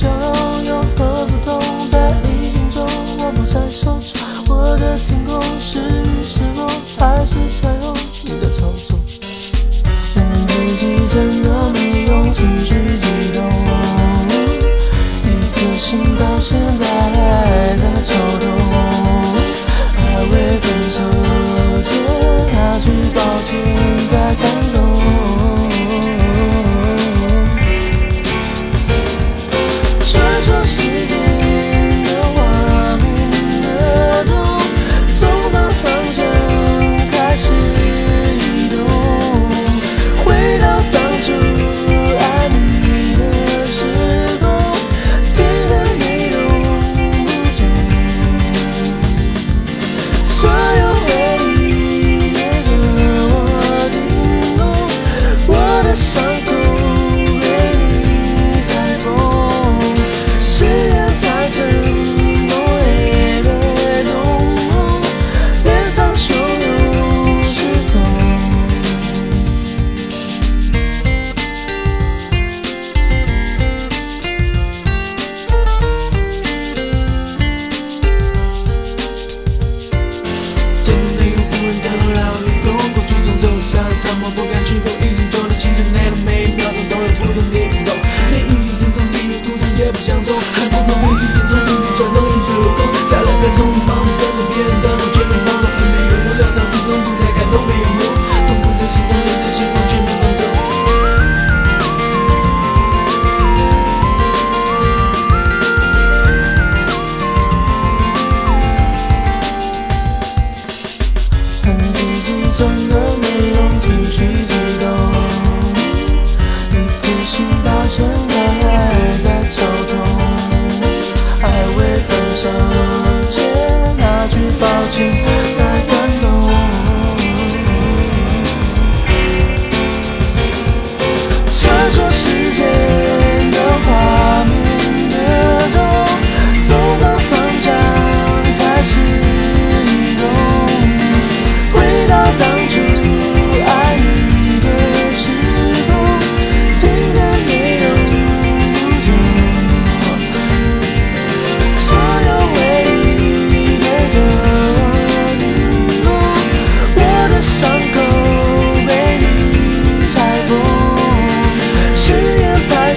相拥和不同，在逆境中我不再受宠。我的天空是雨是梦还是彩虹？你在操作，问问自己真的没用情绪激动。一颗心到现在还在抽动。能不再感动没有？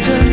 return